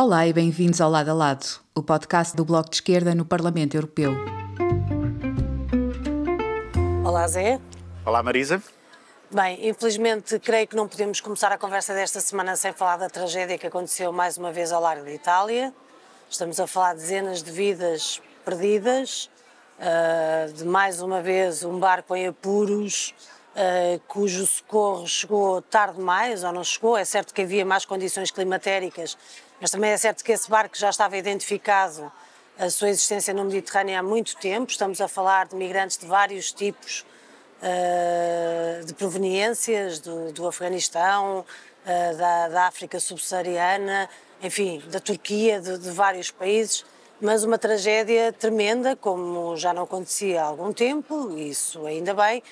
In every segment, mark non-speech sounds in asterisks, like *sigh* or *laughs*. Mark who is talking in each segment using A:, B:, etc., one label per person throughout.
A: Olá e bem-vindos ao Lado a Lado, o podcast do Bloco de Esquerda no Parlamento Europeu.
B: Olá, Zé.
C: Olá, Marisa.
B: Bem, infelizmente creio que não podemos começar a conversa desta semana sem falar da tragédia que aconteceu mais uma vez ao largo da Itália. Estamos a falar de dezenas de vidas perdidas, uh, de mais uma vez um barco em apuros, uh, cujo socorro chegou tarde demais ou não chegou. É certo que havia más condições climatéricas mas também é certo que esse barco já estava identificado a sua existência no Mediterrâneo há muito tempo. Estamos a falar de migrantes de vários tipos uh, de proveniências, do, do Afeganistão, uh, da, da, África subsaariana, enfim, da Turquia, de, de, vários países. Mas uma tragédia tremenda, como já não acontecia há algum tempo, isso ainda bem,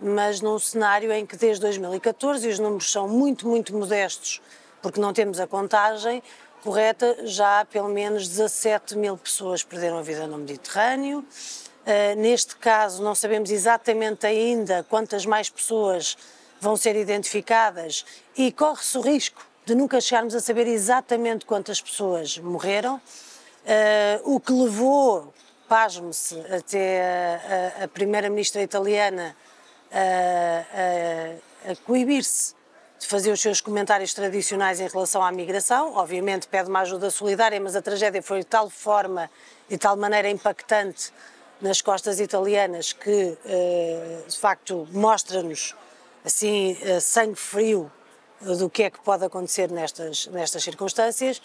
B: mas num cenário em que desde 2014, e os números são muito, muito modestos, porque não temos a contagem, correta, já pelo menos 17 mil pessoas perderam a vida no Mediterrâneo. Uh, neste caso, não sabemos exatamente ainda quantas mais pessoas vão ser identificadas e corre-se o risco de nunca chegarmos a saber exatamente quantas pessoas morreram. Uh, o que levou, pasme-se, até a, a, a primeira-ministra italiana a, a coibir-se de fazer os seus comentários tradicionais em relação à migração. Obviamente pede uma ajuda solidária, mas a tragédia foi de tal forma de tal maneira impactante nas costas italianas que, eh, de facto, mostra-nos assim sangue frio do que é que pode acontecer nestas, nestas circunstâncias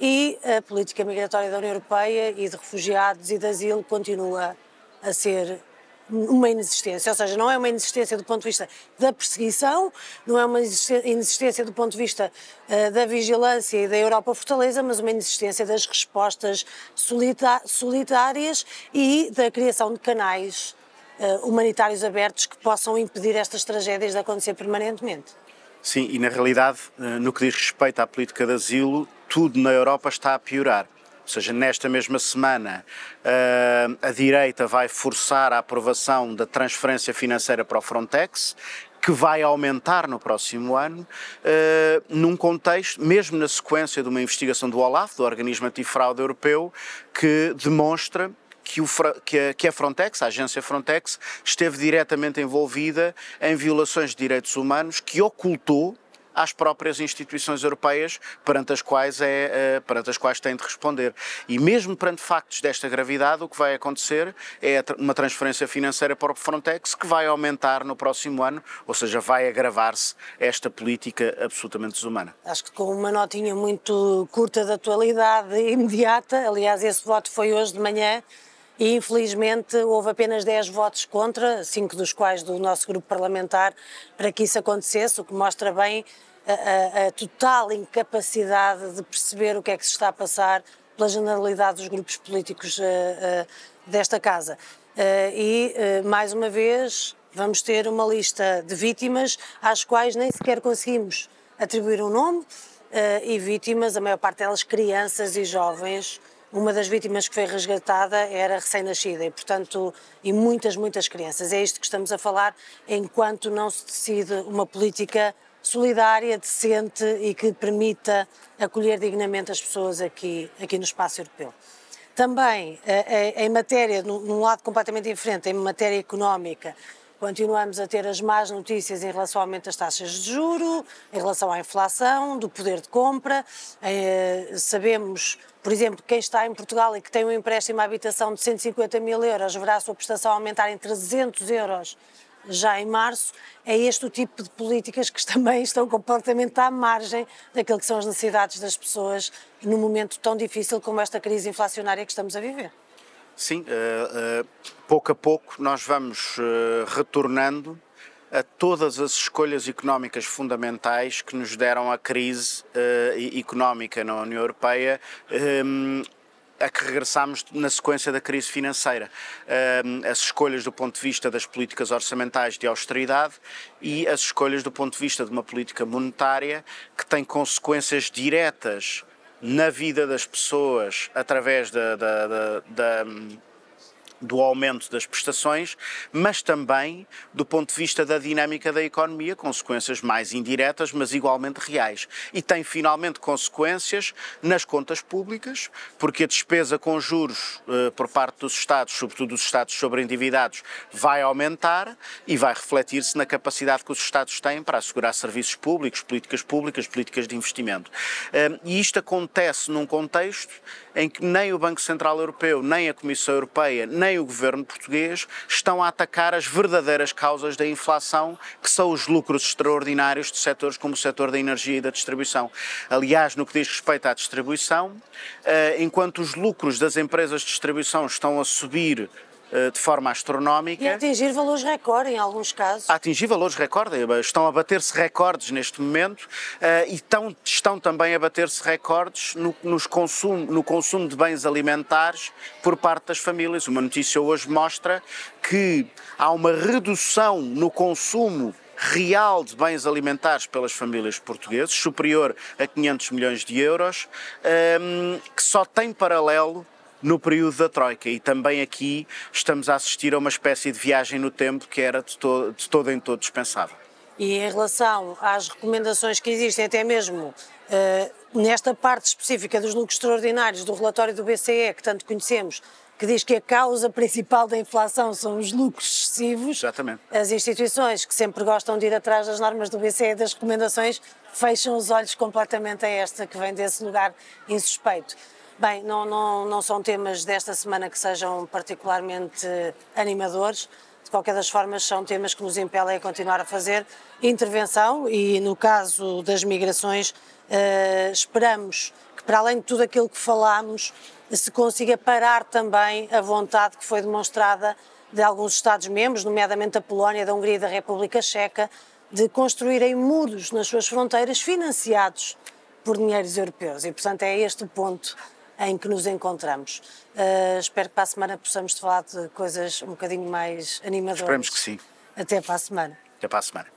B: e a política migratória da União Europeia e de refugiados e de asilo continua a ser uma inexistência, ou seja, não é uma inexistência do ponto de vista da perseguição, não é uma inexistência do ponto de vista uh, da vigilância e da Europa Fortaleza, mas uma inexistência das respostas solitárias e da criação de canais uh, humanitários abertos que possam impedir estas tragédias de acontecer permanentemente.
C: Sim, e na realidade, eh, no que diz respeito à política de asilo, tudo na Europa está a piorar ou seja, nesta mesma semana uh, a direita vai forçar a aprovação da transferência financeira para o Frontex, que vai aumentar no próximo ano, uh, num contexto, mesmo na sequência de uma investigação do OLAF, do Organismo Antifraude Europeu, que demonstra que, o, que, a, Frontex, a agência Frontex, esteve diretamente envolvida em violações de direitos humanos que ocultou às próprias instituições europeias perante as quais é eh, perante as quais têm de responder. E mesmo perante factos desta gravidade, o que vai acontecer é uma transferência financeira para o Frontex que vai aumentar no próximo ano, ou seja, vai agravar-se esta política absolutamente desumana.
B: Acho que com uma notinha muito curta de atualidade imediata, aliás, esse voto foi hoje de manhã, e infelizmente houve apenas 10 votos contra, cinco dos quais do nosso grupo parlamentar, para que isso acontecesse, o que mostra bem a, a, a total incapacidade de perceber o que é que se está a passar pela generalidade dos grupos políticos uh, uh, desta casa. Uh, e, mais uma vez, vamos ter uma lista de vítimas às quais nem sequer conseguimos atribuir um nome, e vítimas, a maior parte delas crianças e jovens, uma das vítimas que foi resgatada era recém-nascida e, portanto, e muitas, muitas crianças. É isto que estamos a falar enquanto não se decide uma política solidária, decente e que permita acolher dignamente as pessoas aqui, aqui no espaço europeu. Também, eh, eh, em matéria, num lado completamente diferente, em matéria económica, Continuamos a ter as más notícias em relação ao aumento das taxas de juro, em relação à inflação, do poder de compra. Eh, sabemos, por exemplo, quem está em Portugal e que tem um empréstimo à habitação de 150 mil euros verá a sua prestação aumentar em 300 euros já em março. É este o tipo de políticas que *laughs* também estão completamente à margem daquilo que são as necessidades das pessoas num momento tão difícil como esta crise inflacionária que estamos a viver.
C: Sim, uh, uh, pouco a pouco nós vamos uh, retornando a todas as escolhas económicas fundamentais que nos deram a crise económica na União Europeia. Um, a que regressámos na sequência da crise financeira. as escolhas do ponto de vista das políticas orçamentais de austeridade e as escolhas do ponto de vista de uma política monetária que tem consequências diretas na vida das pessoas através da, da, da, do aumento das prestações, mas também do ponto de vista da dinâmica da economia, consequências mais indiretas, mas igualmente reais. E tem finalmente consequências nas contas públicas, porque a despesa com juros eh, por parte dos Estados, sobretudo dos Estados sobreendividados, vai aumentar e vai refletir-se na capacidade que os Estados têm para assegurar serviços públicos, políticas públicas, políticas de investimento. Eh, e isto acontece num contexto em que nem o Banco Central Europeu, nem a Comissão Europeia, nem o governo português estão a atacar as verdadeiras causas da inflação, que são os lucros extraordinários de setores como o setor da energia e da distribuição. Aliás, no que diz respeito à distribuição, eh, enquanto os lucros das empresas de distribuição estão a subir de forma astronómica.
B: E atingir valores recorde em alguns casos.
C: A atingir valores recorde, estão a bater-se recordes neste momento uh, e estão, estão também a bater-se recordes no, nos consumo, no consumo de bens alimentares por parte das famílias. Uma notícia hoje mostra que há uma redução no consumo real de bens alimentares pelas famílias portuguesas, superior a 500 milhões de euros, ehm, que só tem paralelo no período da Troika. E também aqui estamos a assistir a uma espécie de viagem no tempo que era de todo, de todo em todo dispensável.
B: E em relação às recomendações que existem, até mesmo uh, nesta parte específica dos lucros extraordinários do relatório do BCE, que tanto conhecemos, que diz que a causa principal da inflação são os lucros excessivos.
C: Exatamente.
B: As instituições que sempre gostam de ir atrás das normas do BCE e das recomendações fecham os olhos completamente a esta que vem desse lugar insuspeito. Bem, não, não, não são temas desta semana que sejam particularmente animadores. De qualquer das formas, são temas que nos impelem a continuar a fazer intervenção e, no caso das migrações, uh, esperamos que, para além de tudo aquilo que falámos, se consiga parar também a vontade que foi demonstrada de alguns Estados-membros, nomeadamente da Polónia, da Hungria e da República Checa, de construírem muros nas suas fronteiras financiados por dinheiros europeus. E, portanto, é este o ponto em que nos encontramos. Uh, espero que para a semana possamos falar de coisas um bocadinho mais animadoras.
C: Esperemos que sim.
B: Até para a semana.
C: Até para a semana.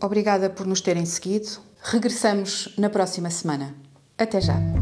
A: Obrigada por nos terem seguido. Regressamos na próxima semana. Até já.